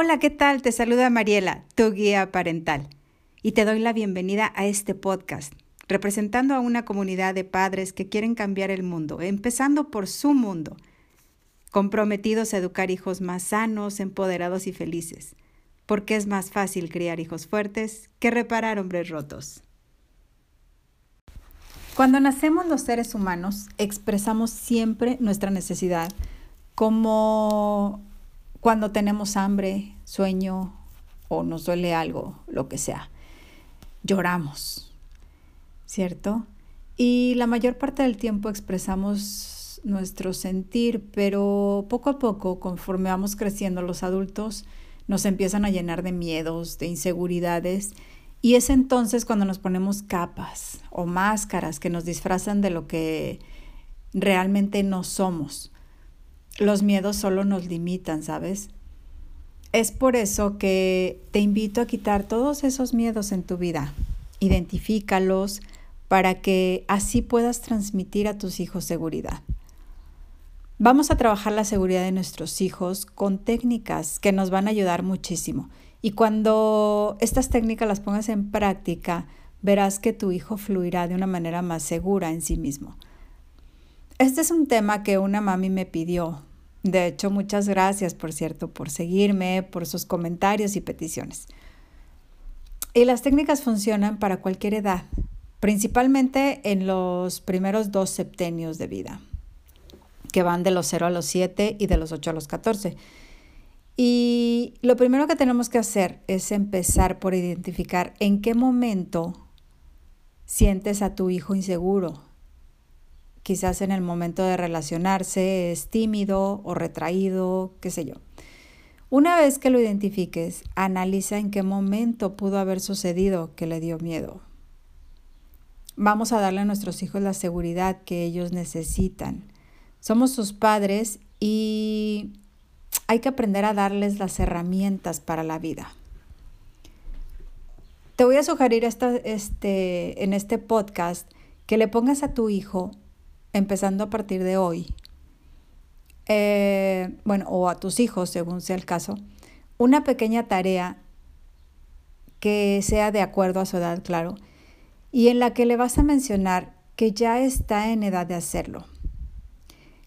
Hola, ¿qué tal? Te saluda Mariela, tu guía parental, y te doy la bienvenida a este podcast, representando a una comunidad de padres que quieren cambiar el mundo, empezando por su mundo, comprometidos a educar hijos más sanos, empoderados y felices, porque es más fácil criar hijos fuertes que reparar hombres rotos. Cuando nacemos los seres humanos, expresamos siempre nuestra necesidad, como cuando tenemos hambre, sueño o nos duele algo, lo que sea. Lloramos, ¿cierto? Y la mayor parte del tiempo expresamos nuestro sentir, pero poco a poco, conforme vamos creciendo los adultos, nos empiezan a llenar de miedos, de inseguridades, y es entonces cuando nos ponemos capas o máscaras que nos disfrazan de lo que realmente no somos los miedos solo nos limitan, ¿sabes? Es por eso que te invito a quitar todos esos miedos en tu vida. Identifícalos para que así puedas transmitir a tus hijos seguridad. Vamos a trabajar la seguridad de nuestros hijos con técnicas que nos van a ayudar muchísimo. Y cuando estas técnicas las pongas en práctica, verás que tu hijo fluirá de una manera más segura en sí mismo. Este es un tema que una mami me pidió de hecho, muchas gracias, por cierto, por seguirme, por sus comentarios y peticiones. Y las técnicas funcionan para cualquier edad, principalmente en los primeros dos septenios de vida, que van de los 0 a los 7 y de los 8 a los 14. Y lo primero que tenemos que hacer es empezar por identificar en qué momento sientes a tu hijo inseguro, quizás en el momento de relacionarse es tímido o retraído, qué sé yo. Una vez que lo identifiques, analiza en qué momento pudo haber sucedido que le dio miedo. Vamos a darle a nuestros hijos la seguridad que ellos necesitan. Somos sus padres y hay que aprender a darles las herramientas para la vida. Te voy a sugerir este, en este podcast que le pongas a tu hijo empezando a partir de hoy, eh, bueno, o a tus hijos, según sea el caso, una pequeña tarea que sea de acuerdo a su edad, claro, y en la que le vas a mencionar que ya está en edad de hacerlo.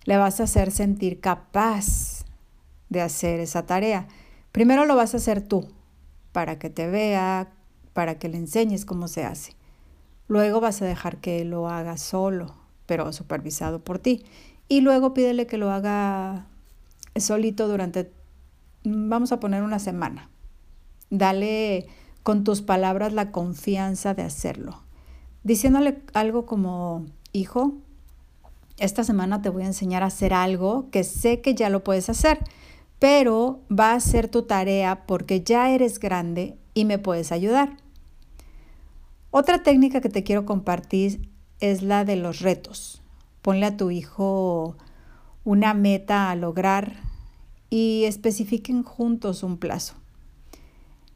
Le vas a hacer sentir capaz de hacer esa tarea. Primero lo vas a hacer tú, para que te vea, para que le enseñes cómo se hace. Luego vas a dejar que lo haga solo pero supervisado por ti. Y luego pídele que lo haga solito durante, vamos a poner una semana. Dale con tus palabras la confianza de hacerlo. Diciéndole algo como, hijo, esta semana te voy a enseñar a hacer algo que sé que ya lo puedes hacer, pero va a ser tu tarea porque ya eres grande y me puedes ayudar. Otra técnica que te quiero compartir es la de los retos. Ponle a tu hijo una meta a lograr y especifiquen juntos un plazo.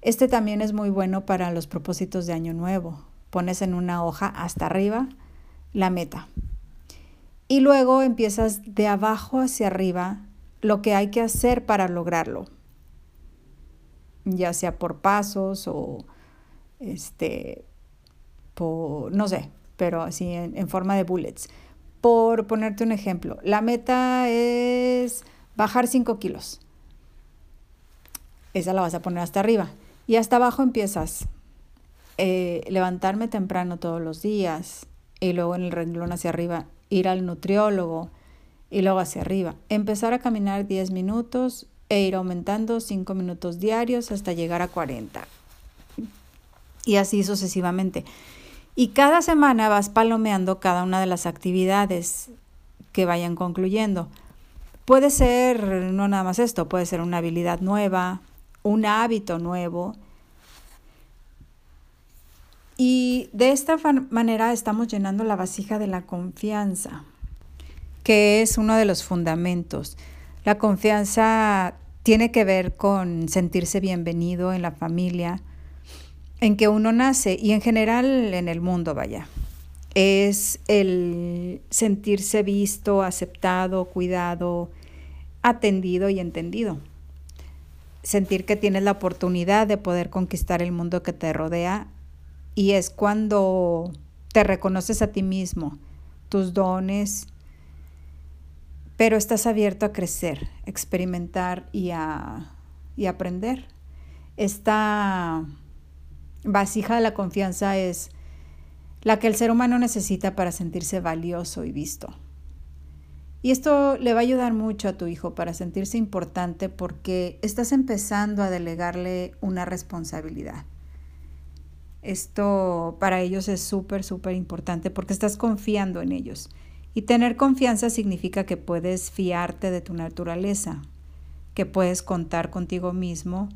Este también es muy bueno para los propósitos de año nuevo. Pones en una hoja hasta arriba la meta. Y luego empiezas de abajo hacia arriba lo que hay que hacer para lograrlo. Ya sea por pasos o este por no sé, pero así en, forma de bullets. Por ponerte un ejemplo, la meta es bajar 5 kilos. Esa la vas a poner hasta arriba. Y hasta abajo empiezas. Eh, levantarme temprano todos los días. Y luego en el renglón hacia arriba, ir al nutriólogo. Y luego hacia arriba. Empezar a caminar 10 minutos e ir aumentando 5 minutos diarios hasta llegar a 40. Y así sucesivamente. Y cada semana vas palomeando cada una de las actividades que vayan concluyendo. Puede ser, no nada más esto, puede ser una habilidad nueva, un hábito nuevo. Y de esta manera estamos llenando la vasija de la confianza, que es uno de los fundamentos. La confianza tiene que ver con sentirse bienvenido en la familia, en que uno nace y en general en el mundo, vaya. Es el sentirse visto, aceptado, cuidado, atendido y entendido. sentir que tienes la oportunidad de poder conquistar el mundo que te rodea y es cuando te reconoces a ti mismo, tus dones, pero estás abierto a crecer, experimentar y a, y aprender. Esta vasija de la confianza es la que el ser humano necesita para sentirse valioso y visto. Y esto le va a ayudar mucho a tu hijo para sentirse importante porque estás empezando a delegarle una responsabilidad. Esto para ellos es súper, súper importante porque estás confiando en ellos. Y tener confianza significa que puedes fiarte de tu naturaleza, que puedes contar contigo mismo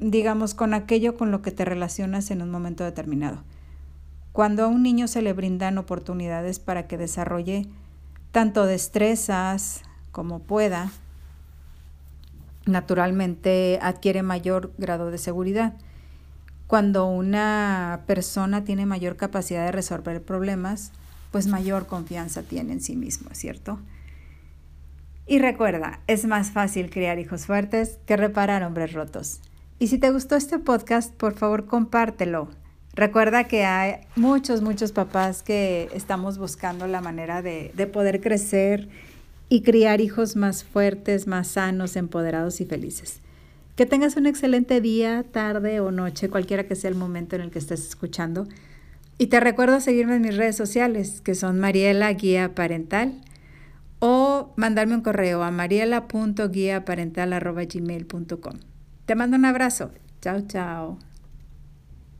digamos con aquello con lo que te relacionas en un momento determinado. Cuando a un niño se le brindan oportunidades para que desarrolle tanto destrezas como pueda, naturalmente adquiere mayor grado de seguridad. Cuando una persona tiene mayor capacidad de resolver problemas, pues mayor confianza tiene en sí mismo, ¿cierto? Y recuerda, es más fácil criar hijos fuertes que reparar hombres rotos. Y si te gustó este podcast, por favor compártelo. Recuerda que hay muchos, muchos papás que estamos buscando la manera de, de poder crecer y criar hijos más fuertes, más sanos, empoderados y felices. Que tengas un excelente día, tarde o noche, cualquiera que sea el momento en el que estés escuchando. Y te recuerdo seguirme en mis redes sociales, que son Mariela Guía Parental, o mandarme un correo a mariela.guiaparental.gmail.com. Te mando un abrazo. Chao, chao.